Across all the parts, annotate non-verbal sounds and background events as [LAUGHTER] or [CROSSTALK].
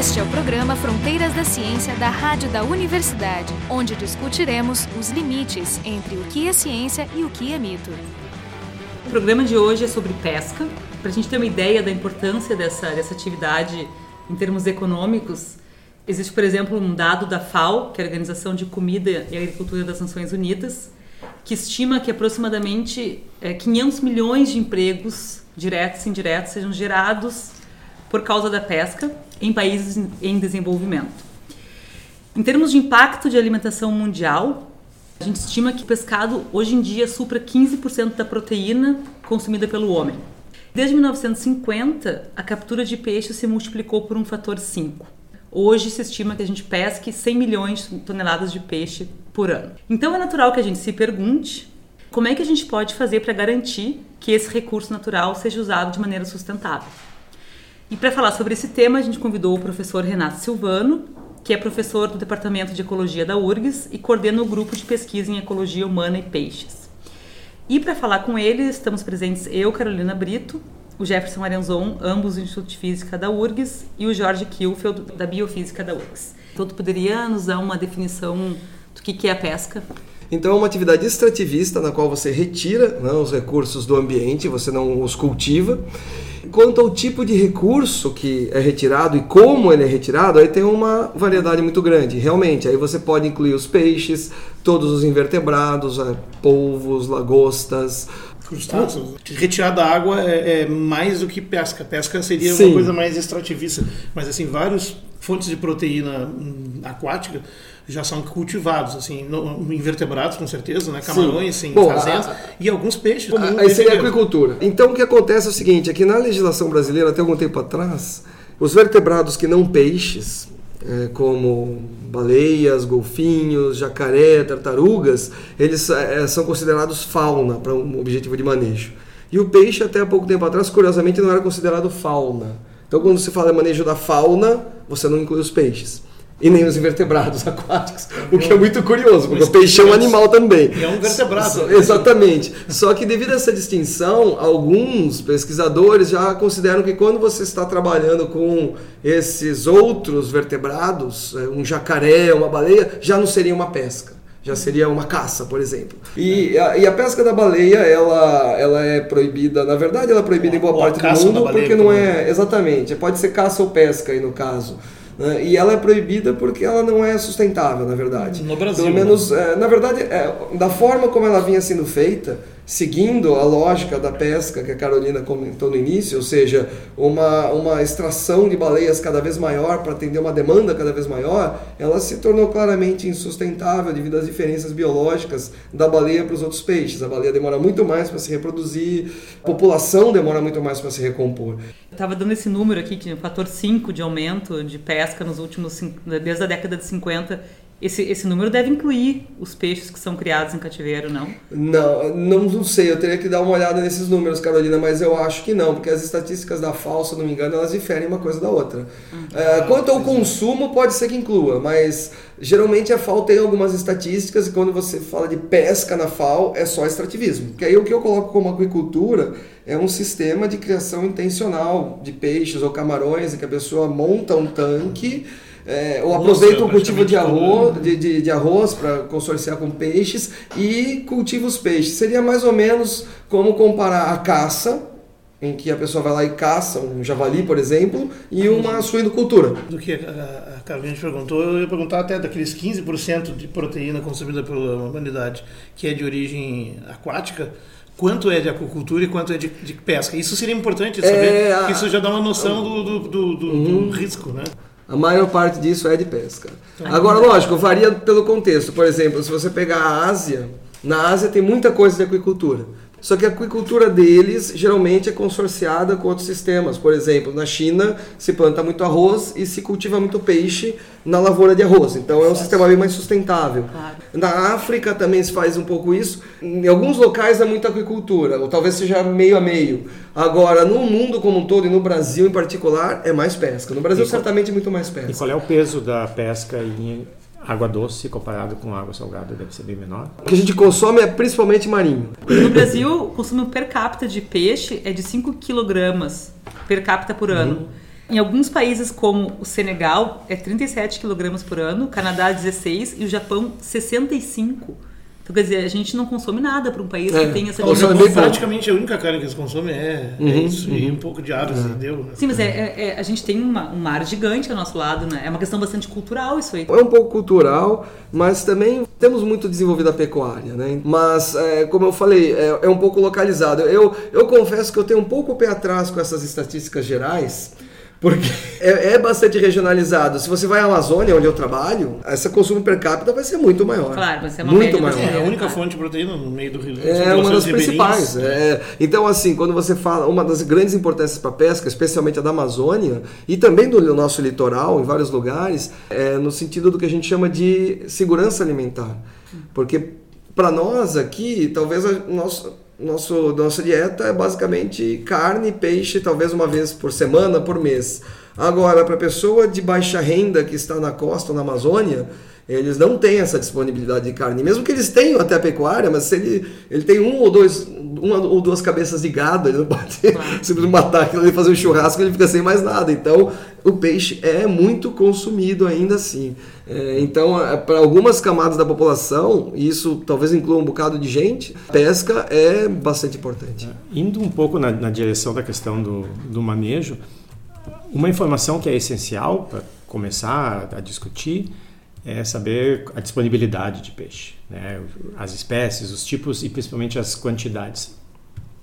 Este é o programa Fronteiras da Ciência da Rádio da Universidade, onde discutiremos os limites entre o que é ciência e o que é mito. O programa de hoje é sobre pesca. Para a gente ter uma ideia da importância dessa, dessa atividade em termos econômicos, existe, por exemplo, um dado da FAO, que é a Organização de Comida e Agricultura das Nações Unidas, que estima que aproximadamente é, 500 milhões de empregos diretos e indiretos sejam gerados por causa da pesca em países em desenvolvimento. Em termos de impacto de alimentação mundial, a gente estima que o pescado hoje em dia supra 15% da proteína consumida pelo homem. Desde 1950, a captura de peixe se multiplicou por um fator 5. Hoje se estima que a gente pesque 100 milhões de toneladas de peixe por ano. Então é natural que a gente se pergunte como é que a gente pode fazer para garantir que esse recurso natural seja usado de maneira sustentável. E para falar sobre esse tema, a gente convidou o professor Renato Silvano, que é professor do Departamento de Ecologia da URGS e coordena o grupo de pesquisa em ecologia humana e peixes. E para falar com ele, estamos presentes eu, Carolina Brito, o Jefferson Arenzon, ambos do Instituto de Física da URGS, e o Jorge Kielfeld, da Biofísica da URGS. Então, tu poderia nos dar uma definição do que é a pesca? Então é uma atividade extrativista na qual você retira né, os recursos do ambiente, você não os cultiva. Quanto ao tipo de recurso que é retirado e como ele é retirado, aí tem uma variedade muito grande. Realmente, aí você pode incluir os peixes, todos os invertebrados, é, polvos, lagostas, crustáceos. Retirar da água é, é, mais do que pesca. Pesca seria Sim. uma coisa mais extrativista. Mas assim, várias fontes de proteína hum, aquática já são cultivados, assim, no, invertebrados com certeza, né? Camarões, sim, Bom, fazendas, a, e alguns peixes. A, aí seria agricultura. Então o que acontece é o seguinte, aqui na legislação brasileira, até algum tempo atrás, os vertebrados que não peixes, é, como baleias, golfinhos, jacaré, tartarugas, eles é, são considerados fauna para um objetivo de manejo. E o peixe, até há pouco tempo atrás, curiosamente, não era considerado fauna. Então, quando se fala em manejo da fauna, você não inclui os peixes e nem os invertebrados [LAUGHS] aquáticos, o que é muito curioso, porque o peixe é um animal também. É um vertebrado. Exatamente. Só que devido a essa distinção, alguns pesquisadores já consideram que quando você está trabalhando com esses outros vertebrados, é, um jacaré, uma baleia, já não seria uma pesca já seria uma caça, por exemplo. E a, e a, pesca da baleia, ela, ela é proibida, na verdade ela é proibida em boa parte do mundo, porque não é, exatamente, pode ser caça ou pesca aí no caso. Né? E ela é proibida porque ela não é sustentável, na verdade. No Brasil. Pelo menos, né? é, na verdade, é, da forma como ela vinha sendo feita, seguindo a lógica da pesca que a Carolina comentou no início, ou seja, uma, uma extração de baleias cada vez maior para atender uma demanda cada vez maior, ela se tornou claramente insustentável devido às diferenças biológicas da baleia para os outros peixes. A baleia demora muito mais para se reproduzir, a população demora muito mais para se recompor. Eu estava dando esse número aqui, que é o fator 5 de aumento de pesca nos últimos, desde a década de 50 esse, esse número deve incluir os peixes que são criados em cativeiro, não? Não, não, não sei, eu teria que dar uma olhada nesses números, Carolina, mas eu acho que não, porque as estatísticas da FAO, se não me engano, elas diferem uma coisa da outra. Uhum. É, quanto ao consumo, pode ser que inclua, mas geralmente a FAO tem algumas estatísticas e quando você fala de pesca na FAO, é só extrativismo. Porque aí o que eu coloco como aquicultura é um sistema de criação intencional de peixes ou camarões, em que a pessoa monta um tanque é, ou aproveita o cultivo de arroz, de, de, de arroz para consorciar com peixes e cultiva os peixes. Seria mais ou menos como comparar a caça, em que a pessoa vai lá e caça um javali, por exemplo, e uma suinocultura. Do que a Carolina perguntou, eu ia perguntar até daqueles 15% de proteína consumida pela humanidade que é de origem aquática, quanto é de aquacultura e quanto é de, de pesca. Isso seria importante saber, é, a... isso já dá uma noção do, do, do, do, uhum. do risco, né? A maior parte disso é de pesca. Agora, lógico, varia pelo contexto. Por exemplo, se você pegar a Ásia, na Ásia tem muita coisa de aquicultura. Só que a aquicultura deles geralmente é consorciada com outros sistemas. Por exemplo, na China se planta muito arroz e se cultiva muito peixe na lavoura de arroz. Então é um sistema bem mais sustentável. Claro. Na África também se faz um pouco isso. Em alguns locais é muita aquicultura, ou talvez seja meio a meio. Agora, no mundo como um todo e no Brasil em particular, é mais pesca. No Brasil, e certamente, é muito mais pesca. E qual é o peso da pesca em água doce comparado com água salgada deve ser bem menor. O que a gente consome é principalmente marinho. No Brasil, o consumo per capita de peixe é de 5 kg per capita por ano. Uhum. Em alguns países, como o Senegal, é 37 quilogramas por ano, Canadá 16 e o Japão 65 então, quer dizer, a gente não consome nada para um país é. que tem essa dimensão. É praticamente a única carne que eles consomem é, é uhum, é isso, uhum. e um pouco de aves, é. deu. Né? Sim, mas é, é, é, a gente tem uma, um mar gigante ao nosso lado, né? É uma questão bastante cultural isso aí. É um pouco cultural, mas também temos muito desenvolvida a pecuária, né? Mas, como eu falei, é, um pouco localizado. Eu, eu confesso que eu tenho um pouco o pé atrás com essas estatísticas gerais, porque é, é, bastante regionalizado. Se você vai à Amazônia, onde eu trabalho, essa consumo per capita vai ser muito maior. Claro, vai ser uma muito maior. É a única fonte de proteína no meio do Rio. É uma das principais. É. Então, assim, quando você fala, uma das grandes importâncias para a pesca, especialmente a da Amazônia e também do nosso litoral, em vários lugares, é no sentido do que a gente chama de segurança alimentar. Porque para nós aqui, talvez o nosso nosso, nossa dieta é basicamente carne, peixe, talvez uma vez por semana, por mês. Agora, para pessoa de baixa renda que está na costa, na Amazônia, eles não têm essa disponibilidade de carne. Mesmo que eles tenham até a pecuária, mas se ele, ele tem um ou dois, uma ou duas cabeças de gado, ele não pode simplesmente [LAUGHS] matar aquilo e fazer um churrasco, ele fica sem mais nada. Então, o peixe é muito consumido ainda assim. É, então, é, para algumas camadas da população, e isso talvez inclua um bocado de gente, pesca é bastante importante. É, indo um pouco na, na direção da questão do, do manejo, uma informação que é essencial para começar a discutir é saber a disponibilidade de peixe, né? as espécies, os tipos e principalmente as quantidades.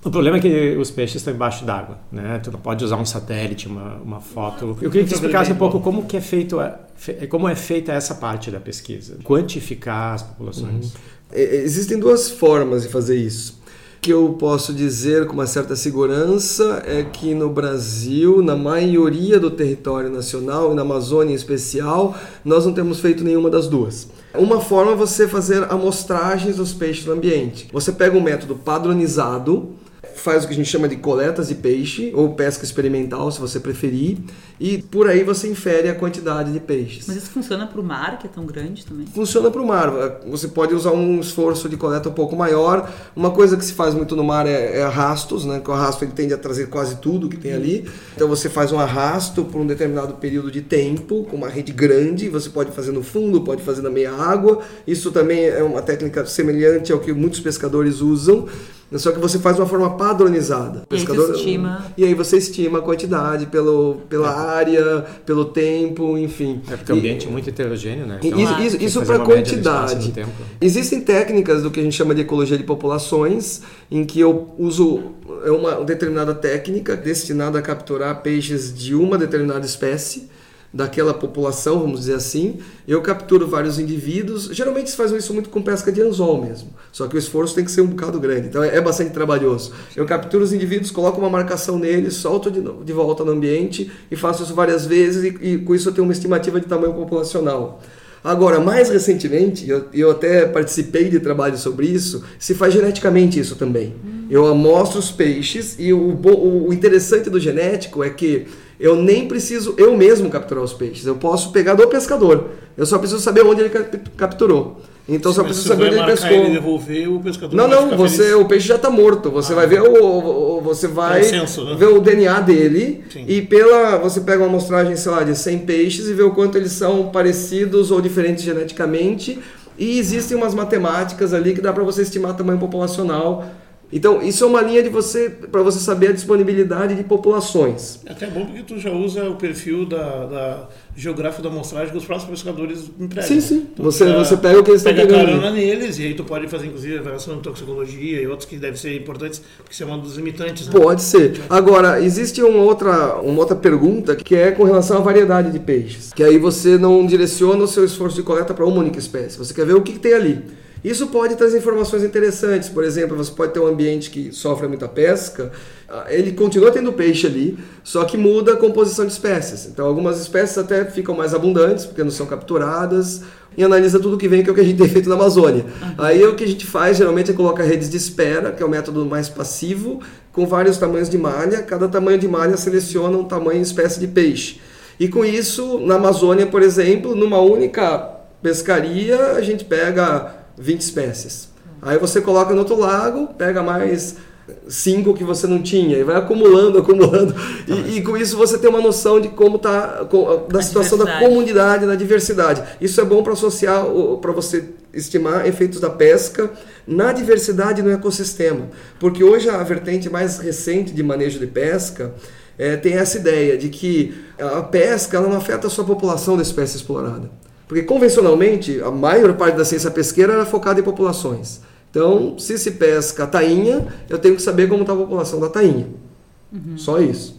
O problema é que os peixes estão embaixo d'água, né? Tu não pode usar um satélite, uma, uma foto. Eu queria que você explicasse um pouco como que é feito, a, como é feita essa parte da pesquisa, quantificar as populações. Uhum. Existem duas formas de fazer isso que eu posso dizer com uma certa segurança é que no Brasil, na maioria do território nacional e na Amazônia em especial, nós não temos feito nenhuma das duas. Uma forma é você fazer amostragens dos peixes no ambiente. Você pega um método padronizado, faz o que a gente chama de coletas de peixe, ou pesca experimental, se você preferir, e por aí você infere a quantidade de peixes. Mas isso funciona para o mar, que é tão grande também? Funciona para o mar. Você pode usar um esforço de coleta um pouco maior. Uma coisa que se faz muito no mar é, é arrastos, né? Que o arrasto ele tende a trazer quase tudo que tem ali. Então você faz um arrasto por um determinado período de tempo, com uma rede grande. Você pode fazer no fundo, pode fazer na meia água. Isso também é uma técnica semelhante ao que muitos pescadores usam. Só que você faz de uma forma padronizada. E pescador, aí, estima... e aí você estima a quantidade pelo, pela é. área, pelo tempo, enfim. É porque o ambiente é muito heterogêneo, né? Então, isso, isso, isso para quantidade. Existem técnicas do que a gente chama de ecologia de populações, em que eu uso é uma determinada técnica destinada a capturar peixes de uma determinada espécie daquela população, vamos dizer assim. Eu capturo vários indivíduos. Geralmente se faz isso muito com pesca de anzol mesmo. Só que o esforço tem que ser um bocado grande. Então é, bastante trabalhoso. Eu capturo os indivíduos, coloco uma marcação neles, solto de, de volta no ambiente e faço isso várias vezes e, e com isso eu tenho uma estimativa de tamanho populacional. Agora, mais recentemente, eu, eu até participei de trabalho sobre isso, se faz geneticamente isso também. Eu amostro os peixes e o, o interessante do genético é que eu nem preciso eu mesmo capturar os peixes. Eu posso pegar do pescador. Eu só preciso saber onde ele capturou. Então só preciso saber onde ele pescou. Ele devolver, o pescador não, não, você, feliz. o peixe já está morto. Você ah, vai ver o, o você vai senso, né? ver o DNA dele Sim. e pela você pega uma amostragem, sei lá, de 100 peixes e vê o quanto eles são parecidos ou diferentes geneticamente. E existem umas matemáticas ali que dá para você estimar tamanho populacional então, isso é uma linha de você para você saber a disponibilidade de populações. É até bom porque tu já usa o perfil da, da geográfico da amostragem que os próximos pescadores empregam. Sim, sim. Então, você, você pega o que eles estão pegando. Pega carona neles e aí tu pode fazer, inclusive, avaliação de toxicologia e outros que devem ser importantes, porque isso é um dos limitantes. Né? Pode ser. Agora, existe uma outra, uma outra pergunta que é com relação à variedade de peixes. Que aí você não direciona o seu esforço de coleta para uma única espécie. Você quer ver o que, que tem ali. Isso pode trazer informações interessantes. Por exemplo, você pode ter um ambiente que sofre muita pesca, ah, ele continua tendo peixe ali, só que muda a composição de espécies. Então, algumas espécies até ficam mais abundantes, porque não são capturadas, e analisa tudo que vem, que é o que a gente tem feito na Amazônia. Uhum. Aí o que a gente faz geralmente é colocar redes de espera, que é o método mais passivo, com vários tamanhos de malha. Cada tamanho de malha seleciona um tamanho e espécie de peixe. E com isso, na Amazônia, por exemplo, numa única pescaria, a gente pega 20 espécies. Aí você coloca no outro lago, pega mais cinco que você não tinha, e vai acumulando, [LAUGHS] acumulando. E, e, com isso você tem uma noção de como está da a situação da comunidade, da diversidade. Isso é bom para associar, para você estimar efeitos da pesca na diversidade no ecossistema. Porque hoje a vertente mais recente de manejo de pesca é, tem essa ideia de que a pesca ela não afeta só a população da espécie explorada. Porque convencionalmente a maior parte da ciência pesqueira era focada em populações. Então, se se pesca a tainha, eu tenho que saber como está a população da tainha. Uhum. Só isso.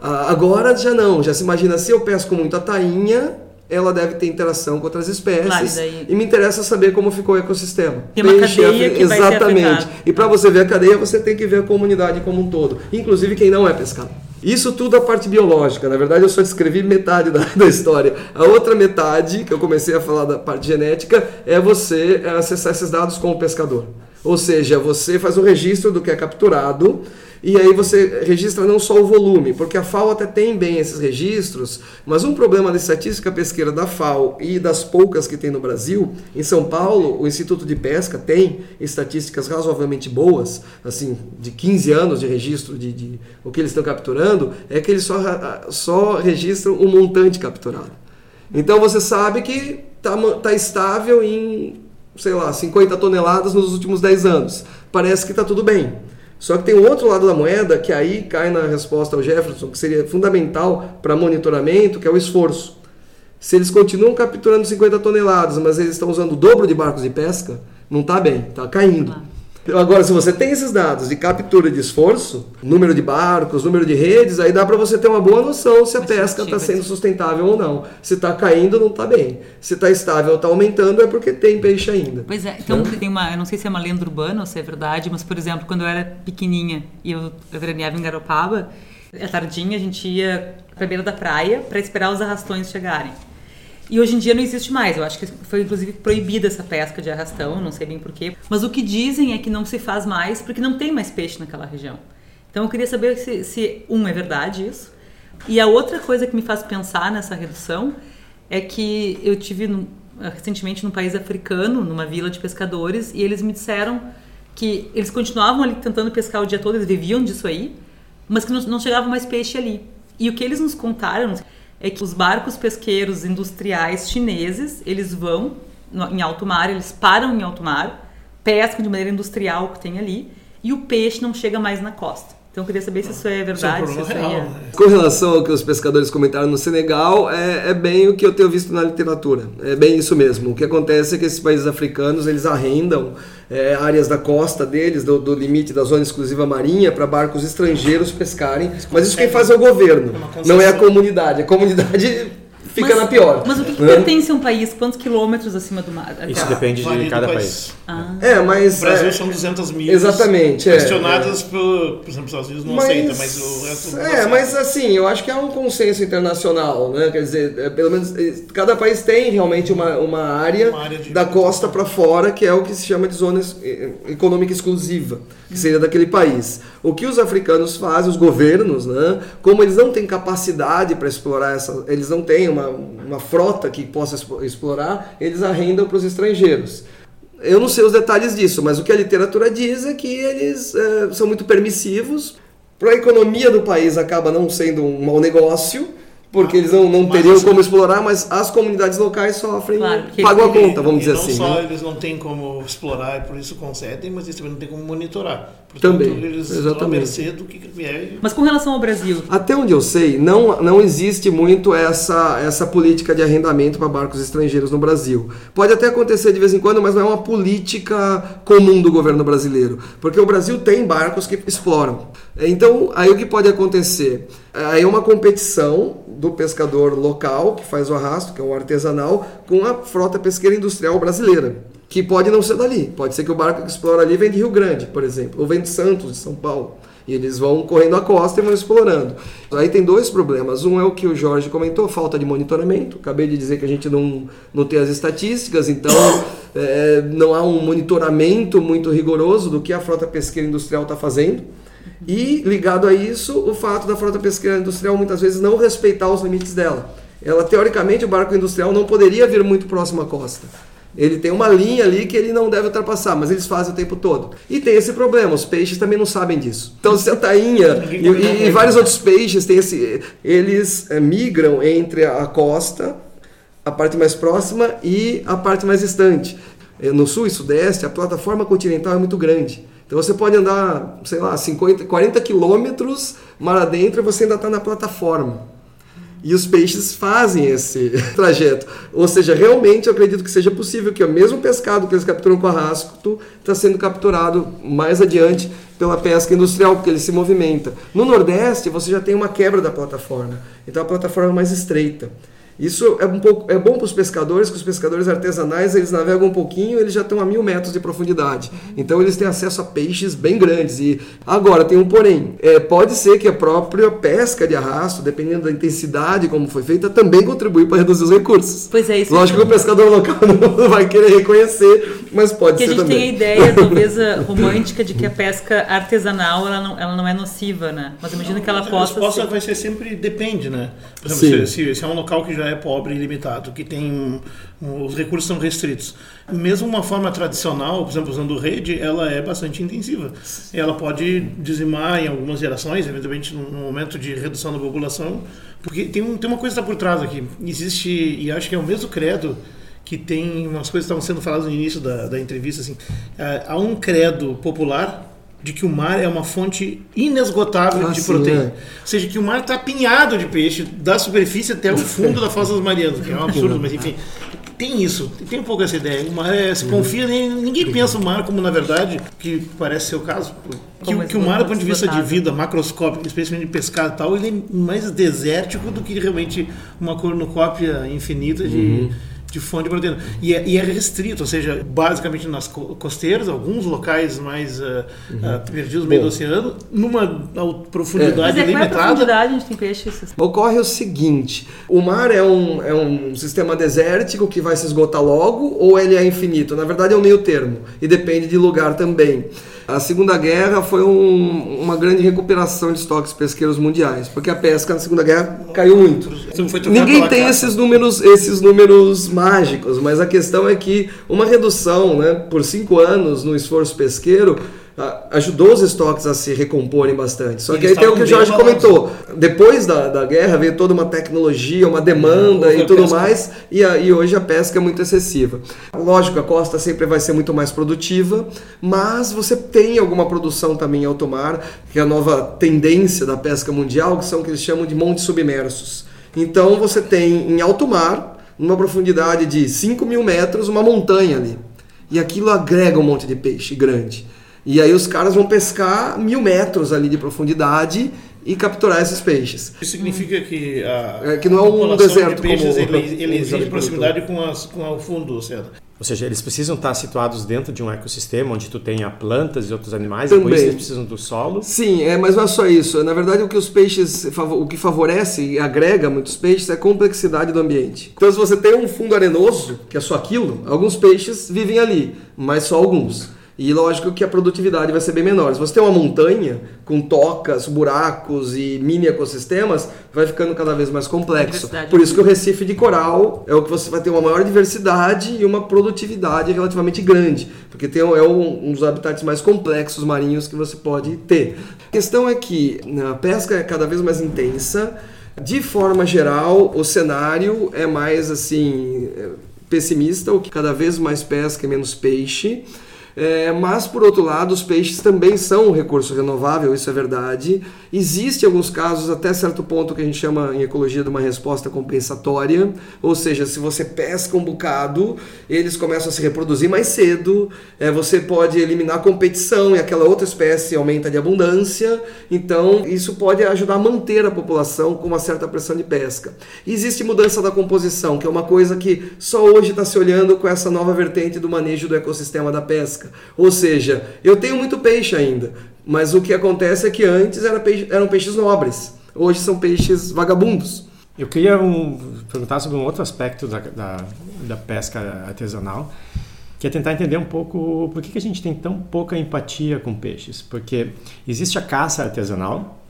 Agora já não, já se imagina, se eu pesco muito a tainha, ela deve ter interação com outras espécies. Claro, e me interessa saber como ficou o ecossistema. Tem uma Peixe, cadeia que Exatamente. Vai ser e para você ver a cadeia, você tem que ver a comunidade como um todo, inclusive quem não é pescado. Isso tudo a parte biológica. Na verdade, eu só descrevi metade da, [LAUGHS] da, história. A outra metade, que eu comecei a falar da parte genética, é você acessar esses dados como pescador. Ou seja, você faz o registro do que é capturado e aí você registra não só o volume, porque a FAO até tem bem esses registros, mas um problema da estatística pesqueira da FAO e das poucas que tem no Brasil, em São Paulo, o Instituto de Pesca tem estatísticas razoavelmente boas, assim, de 15 anos de registro de, de o que eles estão capturando, é que eles só, só registram o montante capturado. Então você sabe que está tá estável em, sei lá, 50 toneladas nos últimos 10 anos. Parece que está tudo bem. Só que tem um outro lado da moeda que aí cai na resposta ao Jefferson, que seria fundamental para monitoramento, que é o esforço. Se eles continuam capturando 50 toneladas, mas eles estão usando o dobro de barcos de pesca, não está bem, está caindo. Agora, se você tem esses dados de captura de esforço, número de barcos, número de redes, aí dá para você ter uma boa noção se a pesca está sendo sustentável ou não. Se está caindo, não está bem. Se está estável ou está aumentando, é porque tem peixe ainda. Pois é, então né? tem uma, eu não sei se é uma lenda urbana ou se é verdade, mas por exemplo, quando eu era pequenininha e eu, eu veraneava em Garopaba, à tardinha a gente ia para beira da praia para esperar os arrastões chegarem. E hoje em dia não existe mais. Eu acho que foi inclusive proibida essa pesca de arrastão, não sei bem porquê. Mas o que dizem é que não se faz mais porque não tem mais peixe naquela região. Então eu queria saber se, se um, é verdade isso. E a outra coisa que me faz pensar nessa redução é que eu tive no, recentemente num país africano, numa vila de pescadores, e eles me disseram que eles continuavam ali tentando pescar o dia todo, eles viviam disso aí, mas que não, não chegava mais peixe ali. E o que eles nos contaram é que os barcos pesqueiros industriais chineses, eles vão em alto mar, eles param em alto mar, pescam de maneira industrial o que tem ali, e o peixe não chega mais na costa. Então eu queria saber se isso é verdade. Isso é um se isso real, é... Né? Com relação ao que os pescadores comentaram no Senegal, é, é, bem o que eu tenho visto na literatura. É bem isso mesmo. O que acontece é que esses países africanos eles arrendam é, áreas da costa deles, do, do, limite da zona exclusiva marinha, para barcos estrangeiros pescarem. Mas isso quem faz é o governo, não é a comunidade. A comunidade fica mas, na pior. Mas o que, que né? pertence a um país? Quantos quilômetros acima do mar? Isso depende de cada país. país. Ah. É, mas... O Brasil é, são 200 mil. Exatamente. É. Questionadas é, por, por exemplo, os Estados Unidos não mas, aceita, mas o resto... É, mas assim, eu acho que há um consenso internacional, né? Quer dizer, é, pelo menos cada país tem realmente uma, uma área, uma área da costa para fora, que é o que se chama de zona econômica exclusiva, que seria daquele país. O que os africanos fazem, os governos, né? Como eles não têm capacidade para explorar essa... Eles não têm uma uma, uma frota que possa explorar, eles arrendam para os estrangeiros. Eu não sei os detalhes disso, mas o que a literatura diz é que eles é, são muito permissivos. Para a economia do país acaba não sendo um mau negócio, porque eles não, não teriam assim, como explorar, mas as comunidades locais sofrem, claro, pagam a conta, vamos dizer assim. Não só né? eles não têm como explorar e por isso concedem, mas eles também não têm como monitorar. Portanto, também, eles exatamente. mercê do que vier. Mas com relação ao Brasil? Até onde eu sei, não, não existe muito essa, essa política de arrendamento para barcos estrangeiros no Brasil. Pode até acontecer de vez em quando, mas não é uma política comum do governo brasileiro, porque o Brasil tem barcos que exploram. Então, aí o que pode acontecer? Aí é uma competição do pescador local, que faz o arrasto, que é o artesanal, com a frota pesqueira industrial brasileira, que pode não ser dali. Pode ser que o barco que explora ali vem de Rio Grande, por exemplo, ou vem de Santos, de São Paulo. E eles vão correndo a costa e vão explorando. Aí tem dois problemas. Um é o que o Jorge comentou, falta de monitoramento. Acabei de dizer que a gente não, não tem as estatísticas, então [COUGHS] é, não há um monitoramento muito rigoroso do que a frota pesqueira industrial está fazendo. E ligado a isso, o fato da frota pesqueira industrial muitas vezes não respeitar os limites dela. Ela, teoricamente, o barco industrial não poderia vir muito próximo à costa. Ele tem uma linha ali que ele não deve ultrapassar, mas eles fazem o tempo todo. E tem esse problema, os peixes também não sabem disso. Então, se a tainha e, e, e, vários outros peixes têm esse, eles é, migram entre a costa, a parte mais próxima e a parte mais distante. Eh, no sul e sudeste, a plataforma continental é muito grande. Então você pode andar, sei lá, 50, 40 quilômetros mar adentro e você ainda está na plataforma. E os peixes fazem esse [LAUGHS] trajeto. Ou seja, realmente eu acredito que seja possível que o mesmo pescado que eles capturam com arrasto está sendo capturado mais adiante pela pesca industrial, porque ele se movimenta. No Nordeste, você já tem uma quebra da plataforma. Então a plataforma é mais estreita. Isso é, um pouco, é bom para os pescadores, que os pescadores artesanais eles navegam um pouquinho, eles já estão a mil metros de profundidade. Então eles têm acesso a peixes bem grandes. E agora tem um porém. É, pode ser que a própria pesca de arrasto, dependendo da intensidade como foi feita, também contribui para reduzir os recursos. Pois é, isso. Lógico que o pescador local [LAUGHS] não vai querer reconhecer, mas pode que ser também. a gente tem a ideia, talvez romântica, de que a pesca artesanal ela não, ela não é nociva, né? Mas imagina que ela possa. A resposta ser... vai ser sempre depende, né? Por exemplo, se, se, se é um local que já é pobre e limitado, que tem os recursos são restritos. Mesmo uma forma tradicional, por exemplo, usando rede, ela é bastante intensiva. Ela pode dizimar em algumas gerações, eventualmente no momento de redução da população, porque tem, um, tem uma coisa que está por trás aqui. Existe, e acho que é o mesmo credo que tem umas coisas que estavam sendo faladas no início da, da entrevista, assim, é, há um credo popular de que o mar é uma fonte inesgotável ah, de sim, proteína. É. Ou seja, que o mar está apinhado de peixe da superfície até o [LAUGHS] fundo da fossa das Marianas, que é um absurdo, mas enfim. Tem isso, tem um pouco essa ideia. O mar é, se confia, ninguém pensa o mar como, na verdade, que parece ser o caso, que, que o mar, do ponto de vista de vida macroscópico, especialmente de pescado e tal, ele é mais desértico do que realmente uma cornucópia infinita de. Uhum de fonte de proteína. E é, e é, restrito, ou seja, basicamente nas costeiras, alguns locais mais uh, uhum. uh, perdidos no meio do oceano, numa profundidade é. limitada. Mas é profundidade a gente tem peixes? Ocorre o seguinte, o mar é um, é um sistema desértico que vai se esgotar logo ou ele é infinito? Na verdade é um meio termo e depende de lugar também. A Segunda Guerra foi um, uma grande recuperação de estoques pesqueiros mundiais, porque a pesca na Segunda Guerra caiu muito. Ninguém tem esses números, esses números mágicos, mas a questão é que uma redução né, por cinco anos no esforço pesqueiro ajudou os estoques a se recomporem bastante. Só que aí tem o que o Jorge comentou. Depois da, da guerra veio toda uma tecnologia, uma demanda é, e tudo mais, e, a, e hoje a pesca é muito excessiva. Lógico, a costa sempre vai ser muito mais produtiva, mas você tem alguma produção também em alto mar, que é a nova tendência da pesca mundial, que são o que eles chamam de montes submersos. Então você tem em alto mar, numa profundidade de 5 mil metros, uma montanha ali. E aquilo agrega um monte de peixe grande. E aí os caras vão pescar mil metros ali de profundidade e capturar esses peixes. Isso significa que a, é, que não é um deserto de peixes, como ele, ele exige proximidade com, as, com o fundo do oceano. Ou seja, eles precisam estar situados dentro de um ecossistema onde tu tenha plantas e outros animais, Também. e por isso eles precisam do solo. Sim, é, mas não é só isso. Na verdade, o que os peixes, o que favorece e agrega muitos peixes é a complexidade do ambiente. Então, se você tem um fundo arenoso, que é só aquilo, alguns peixes vivem ali, mas só alguns. E lógico que a produtividade vai ser bem menor. Se você tem uma montanha com tocas, buracos e mini ecossistemas, vai ficando cada vez mais complexo. Por isso que o Recife de coral é o que você vai ter uma maior diversidade e uma produtividade relativamente grande, porque tem, é um, dos habitats mais complexos marinhos que você pode ter. A questão é que a pesca é cada vez mais intensa. De forma geral, o cenário é mais assim pessimista, o que cada vez mais pesca e menos peixe. É, mas, por outro lado, os peixes também são um recurso renovável, isso é verdade. Existe alguns casos, até certo ponto, que a gente chama em ecologia de uma resposta compensatória, ou seja, se você pesca um bocado, eles começam a se reproduzir mais cedo, é, você pode eliminar a competição e aquela outra espécie aumenta de abundância, então isso pode ajudar a manter a população com uma certa pressão de pesca. Existe mudança da composição, que é uma coisa que só hoje está se olhando com essa nova vertente do manejo do ecossistema da pesca pesca. Ou seja, eu tenho muito peixe ainda, mas o que acontece é que antes era peixe, eram peixes nobres, hoje são peixes vagabundos. Eu queria um, perguntar sobre um outro aspecto da, da, da, pesca artesanal, que é tentar entender um pouco por que, que a gente tem tão pouca empatia com peixes. Porque existe a caça artesanal,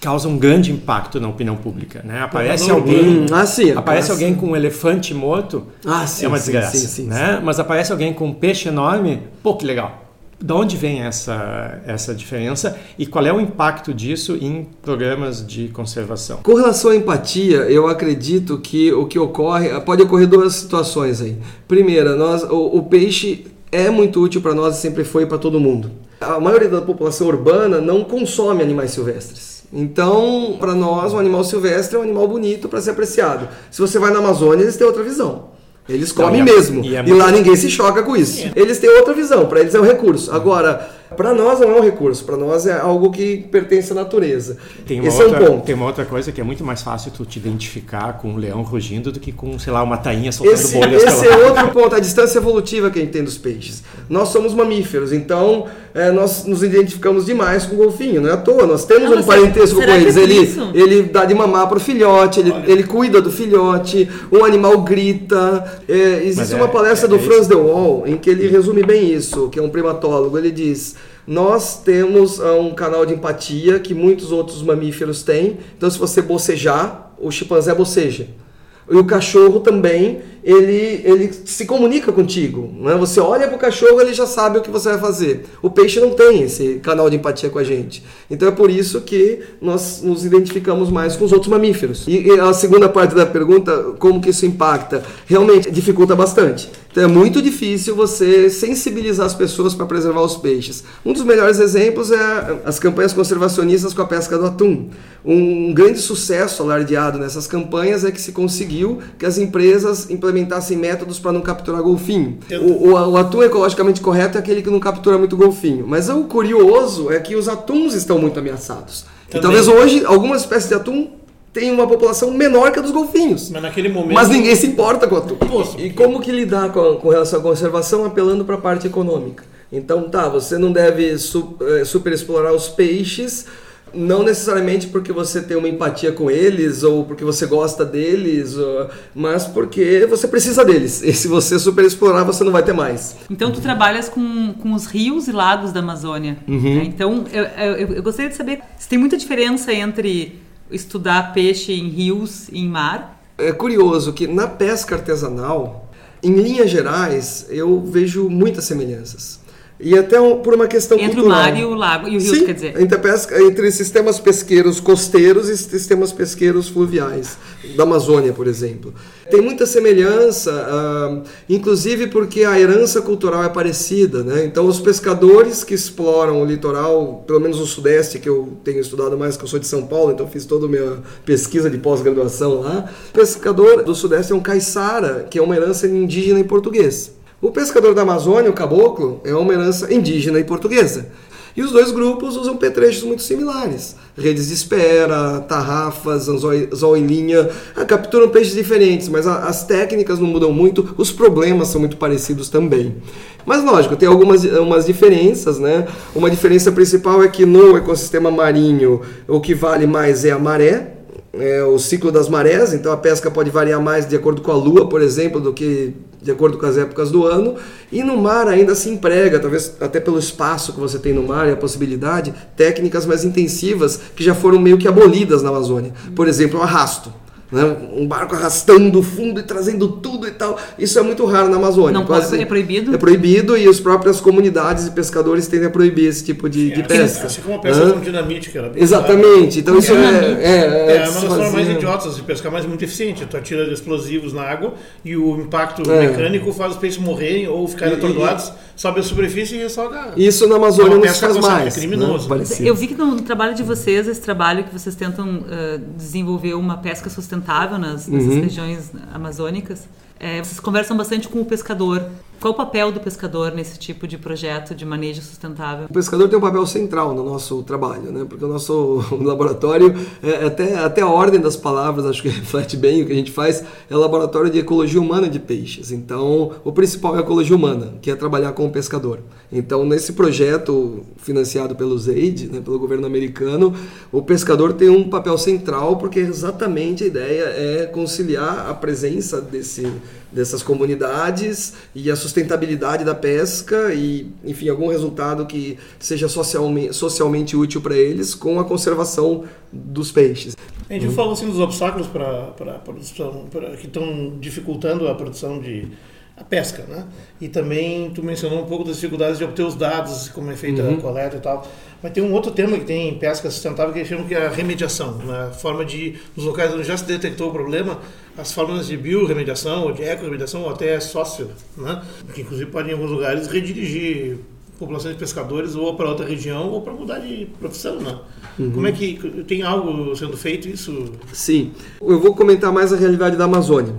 causa um grande impacto na opinião pública, né? Aparece alguém, ah, sim, aparece ah, alguém com um elefante morto, Ah, sim, é uma desgraça, sim, sim, né? Mas aparece alguém com um peixe enorme, pô, que legal. De onde vem essa essa diferença e qual é o impacto disso em programas de conservação? Com relação à empatia, eu acredito que o que ocorre, pode ocorrer duas situações aí. Primeira, nós, o, o peixe é muito útil para nós e sempre foi para todo mundo. A maioria da população urbana não consome animais silvestres. Então, para nós, um animal silvestre é um animal bonito para ser apreciado. Se você vai na Amazônia, eles têm outra visão. Eles Não, comem e é- mesmo. e é E, lá ninguém se choca com isso. Eles têm outra visão, para eles é um recurso. Agora, para nós não é um recurso, para nós é algo que pertence à natureza. Tem uma, Esse outra, é um ponto. tem uma outra coisa que é muito mais fácil tu te identificar com um leão rugindo do que com, sei lá, uma tainha soltando Esse, bolhas esse pela- é outro ponto, a distância evolutiva que a gente tem dos peixes. Nós somos mamíferos, então é, nós nos identificamos demais com o golfinho, não é à toa. Nós temos Ah, um parentesco com eles. é Ele, ele dá de mamar para o filhote, ele, ele cuida do filhote, um animal grita. É, existe Mas é- uma palestra é- do é Franz de Waal em que ele resume bem isso, que é um primatólogo. Ele diz. Nós temos ah, um canal de empatia que muitos outros mamíferos têm. Então, se você bocejar, o chimpanzé boceja. E o cachorro também, ele, ele se comunica contigo. Né? Você olha para o cachorro, ele já sabe o que você vai fazer. O peixe não tem esse canal de empatia com a gente. Então é por isso que nós nos identificamos mais com os outros mamíferos. E, e a segunda parte da pergunta, como que isso impacta? Realmente dificulta bastante. Então é muito difícil você sensibilizar as pessoas para preservar os peixes. Um dos melhores exemplos é as campanhas conservacionistas com a pesca do atum. Um grande sucesso alardeado nessas campanhas é que se conseguiu que as empresas implementassem métodos para não capturar golfinho. O, o- o atum ecologicamente correto é aquele que não captura muito golfinho. Mas o curioso é que os atuns estão muito ameaçados. E Também. talvez hoje algumas espécies de atum tenham uma população menor que a dos golfinhos. Mas naquele momento. Mas ninguém se importa com a. Poxa, E como que lidar com, com relação à conservação apelando para a parte econômica? Então, tá, você não deve su, eh, superexplorar os peixes, não necessariamente porque você tem uma empatia com eles ou porque você gosta deles, mas porque você precisa deles. E se você superexplorar, você não vai ter mais. Então tu trabalhas com, com os rios e lagos da Amazônia. Uhum. né? Então eu, eu, eu gostaria de saber se tem muita diferença entre estudar peixe em rios em mar. É curioso que na pesca artesanal, em linhas gerais, eu vejo muitas semelhanças. E até um- por uma questão Entre o cultural. mar e o lago. E o rio, Sim, quer dizer. Entre, pesca, entre sistemas pesqueiros costeiros e sistemas pesqueiros fluviais, da Amazônia, por exemplo. Tem muita semelhança, ah, inclusive porque a herança cultural é parecida. Né? Então, os pescadores que exploram o litoral, pelo menos o sudeste, que eu tenho estudado mais, que eu sou de São Paulo, então fiz toda a minha pesquisa de pós-graduação lá. O pescador do sudeste é um caiçara, que é uma herança indígena em português. O pescador da Amazônia, o caboclo, é uma herança indígena e portuguesa. E os dois grupos usam petrechos muito similares. Redes de espera, tarrafas, anzol em linha. Ah, capturam peixes diferentes, mas as técnicas não mudam muito, os problemas são muito parecidos também. Mas lógico, tem algumas umas diferenças, né? Uma diferença principal é que no ecossistema marinho o que vale mais é a maré, é o ciclo das marés, então a pesca pode variar mais de acordo com a lua, por exemplo, do que de acordo com as épocas do ano. E no mar ainda se emprega, talvez até pelo espaço que você tem no mar e a possibilidade, técnicas mais intensivas que já foram meio que abolidas na Amazônia. Por exemplo, o arrasto. Né? Um barco arrastando o fundo e trazendo tudo e tal. Isso é muito raro na Amazônia. Não pode- é proibido? É proibido e as próprias comunidades e pescadores tendem a proibir esse tipo de, de assim, pesca. Assim como a pesca com dinamite, que era bem Exatamente. Então isso é, Dinamite. é, é, É, uma das formas mais idiotas de pescar, mas muito eficiente. Tu atira explosivos na água e o impacto É. mecânico faz os peixes morrerem ou ficarem E- atordoados, sobe a superfície e resoga. Isso na Amazônia Não, não se pesca faz consciente, mais. é criminoso. né? Eu vi que no, trabalho de vocês, esse trabalho que vocês tentam ah, desenvolver uma pesca sustentável nas, nessas Uhum. regiões amazônicas, é, vocês conversam bastante com o pescador. Qual o papel do pescador nesse tipo de projeto de manejo sustentável? O pescador tem um papel central no nosso trabalho, né? porque o nosso [LAUGHS] laboratório, é, até, até a ordem das palavras, acho que [LAUGHS] reflete bem o que a gente faz, é laboratório de ecologia humana de peixes. Então, o principal é a ecologia humana, que é trabalhar com o pescador. Então, nesse projeto financiado pelo ZAID, né, pelo governo americano, o pescador tem um papel central, porque exatamente a ideia é conciliar a presença desse, dessas comunidades e a sustentabilidade da pesca e, enfim, algum resultado que seja socialmente, socialmente útil para eles com a conservação dos peixes. A gente falou assim dos obstáculos para a produção, pra, que estão dificultando a produção de a pesca, né? E também tu mencionou um pouco das dificuldades de obter os dados, como é feita uhum. a coleta e tal. Mas tem um outro tema que tem em pesca sustentável que eles chamam que é a remediação, né? a forma de, nos locais onde já se detectou o problema, as formas de biorremediação, ou de eco-remediação, ou até sócio, né? que inclusive podem em alguns lugares redirigir populações de pescadores ou para outra região ou para mudar de profissão, né? Uhum. Como é que tem algo sendo feito isso? Sim, eu vou comentar mais a realidade da Amazônia.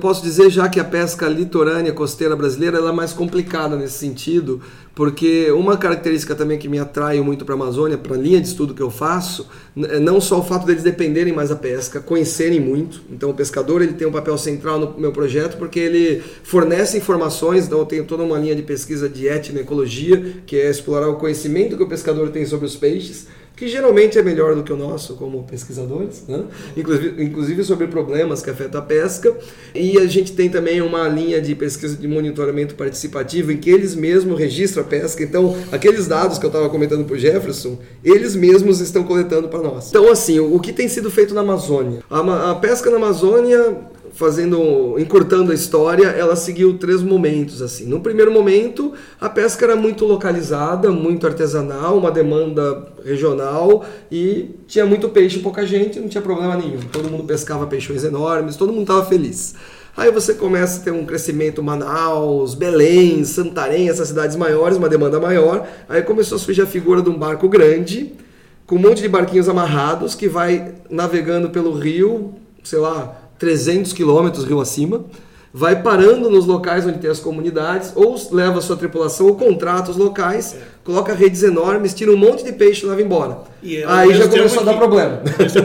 Posso dizer já que a pesca litorânea costeira brasileira é mais complicada nesse sentido, porque uma característica também que me atrai muito para a Amazônia, para a linha de estudo que eu faço, é não só o fato deles dependerem mais da pesca, conhecerem muito. Então o pescador ele tem um papel central no meu projeto porque ele fornece informações, então eu tenho toda uma linha de pesquisa de etnoecologia, que é explorar o conhecimento que o pescador tem sobre os peixes que geralmente é melhor do que o nosso como pesquisadores, né? inclusive, inclusive sobre problemas que afetam a pesca. E a gente tem também uma linha de pesquisa de monitoramento participativo em que eles mesmos registram a pesca. Então, aqueles dados que eu estava comentando para o Jefferson, eles mesmos estão coletando para nós. Então, assim, o, que tem sido feito na Amazônia? A, a pesca na Amazônia fazendo, encurtando a história, ela seguiu três momentos assim. No primeiro momento, a pesca era muito localizada, muito artesanal, uma demanda regional e tinha muito peixe, pouca gente, não tinha problema nenhum. Todo mundo pescava peixões enormes, todo mundo estava feliz. Aí você começa a ter um crescimento Manaus, Belém, Santarém, essas cidades maiores, uma demanda maior. Aí começou a surgir a figura de um barco grande, com um monte de barquinhos amarrados que vai navegando pelo rio, sei lá, 300 quilômetros rio acima, vai parando nos locais onde tem as comunidades, ou leva sua tripulação, ou contrata os locais, é. Coloca redes enormes, tira um monte de peixe e leva embora. E Aí já começou a dar problema.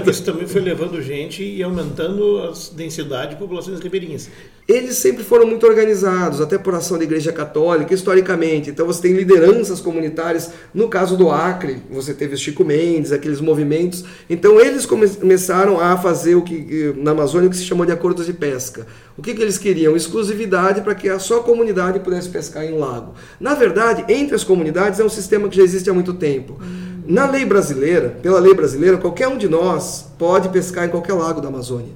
Isso também foi levando gente e aumentando a densidade de populações ribeirinhas. Eles sempre foram muito organizados, até por ação da Igreja Católica, historicamente. Então você tem lideranças comunitárias. No caso do Acre, você teve Chico Mendes, aqueles movimentos. Então eles começaram a fazer o que na Amazônia o que se chamou de acordos de pesca. O que, que eles queriam? Exclusividade para que a sua comunidade pudesse pescar em um lago. Na verdade, entre as comunidades é um sistema que já existe há muito tempo. Na lei brasileira, pela lei brasileira, qualquer um de nós pode pescar em qualquer lago da Amazônia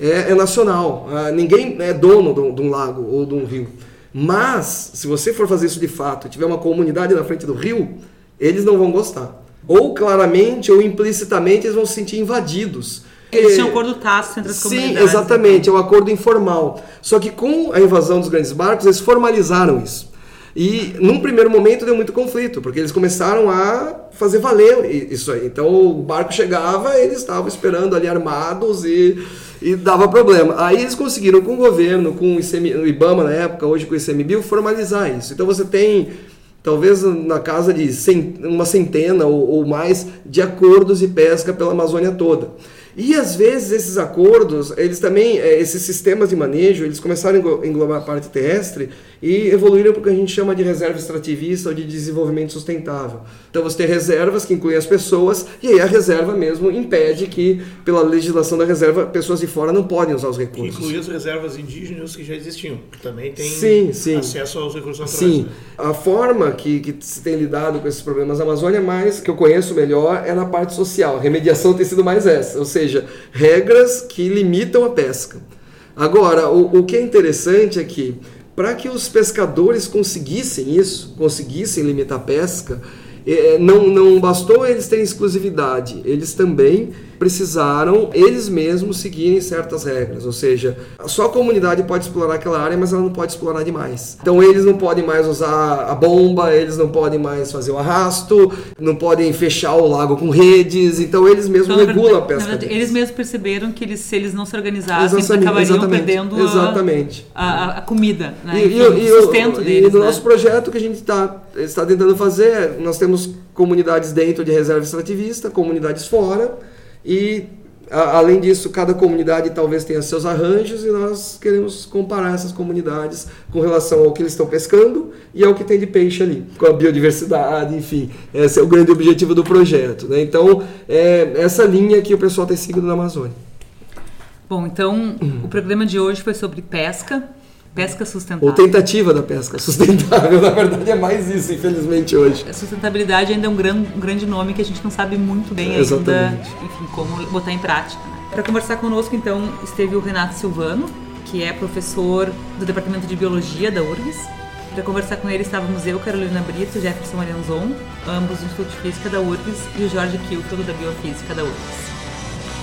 é, é nacional. Ah, ninguém é dono de, de um lago ou de um rio. Mas, se você for fazer isso de fato e tiver uma comunidade na frente do rio, eles não vão gostar. Ou claramente ou implicitamente eles vão se sentir invadidos. Eles tinham um acordo tácito entre as Sim, comunidades. Sim, exatamente, é um acordo informal. Só que com a invasão dos grandes barcos, eles formalizaram isso. E num primeiro momento deu muito conflito, porque eles começaram a fazer valer isso aí. Então o barco chegava, eles estavam esperando ali armados e, e dava problema. Aí eles conseguiram com o governo, com o, ICM, o IBAMA na época, hoje com o ICMBio, formalizar isso. Então você tem talvez na casa de uma centena ou, mais de acordos de pesca pela Amazônia toda. E às vezes esses acordos, eles também, eh, esses sistemas de manejo, eles começaram a englobar a parte terrestre e evoluíram para o que a gente chama de reserva extrativista ou de desenvolvimento sustentável. Então você tem reservas que incluem as pessoas e aí a reserva mesmo impede que, pela legislação da reserva, pessoas de fora não podem usar os recursos. Inclui as reservas indígenas que já existiam, que também têm sim, sim. acesso aos recursos naturais. Sim, né? a forma que, que se tem lidado com esses problemas na Amazônia, mais que eu conheço melhor, é na parte social. A remediação tem sido mais essa, ou seja, regras que limitam a pesca. Agora, o, o que é interessante é que para que os pescadores conseguissem isso, conseguissem limitar a pesca, é, não, não bastou eles terem exclusividade, eles também precisaram eles mesmos seguirem certas regras, ou seja, só a comunidade pode explorar aquela área, mas ela não pode explorar demais. Então eles não podem mais usar a bomba, eles não podem mais fazer o arrasto, não podem fechar o lago com redes, então eles mesmos então, regulam a pesca. Verdade, eles mesmos perceberam que eles, se eles não se organizassem, eles acabariam exatamente, perdendo exatamente. A, a, a, comida, né? E, e, o sustento e, deles. E no né? nosso projeto que a gente está está tentando fazer, nós temos comunidades dentro de reserva extrativista, comunidades fora, e a, além disso, cada comunidade talvez tenha seus arranjos e nós queremos comparar essas comunidades com relação ao que eles estão pescando e ao que tem de peixe ali, com a biodiversidade, enfim. Esse é o grande objetivo do projeto. Né? Então, é essa linha que o pessoal tem seguido na Amazônia. Bom, então o programa de hoje foi sobre pesca Pesca sustentável. Ou tentativa da pesca [LAUGHS] sustentável, na verdade é mais isso, infelizmente, hoje. A sustentabilidade ainda é um grande, um grande nome que a gente não sabe muito bem Exatamente. ainda, enfim, como botar em prática. Né? Para conversar conosco, então, esteve o Renato Silvano, que é professor do Departamento de Biologia da URGS. Para conversar com ele estávamos eu, Carolina Brito, Jefferson Marianzon, ambos do Instituto de Física da URGS, e o Jorge Kilfield, da Biofísica da URGS.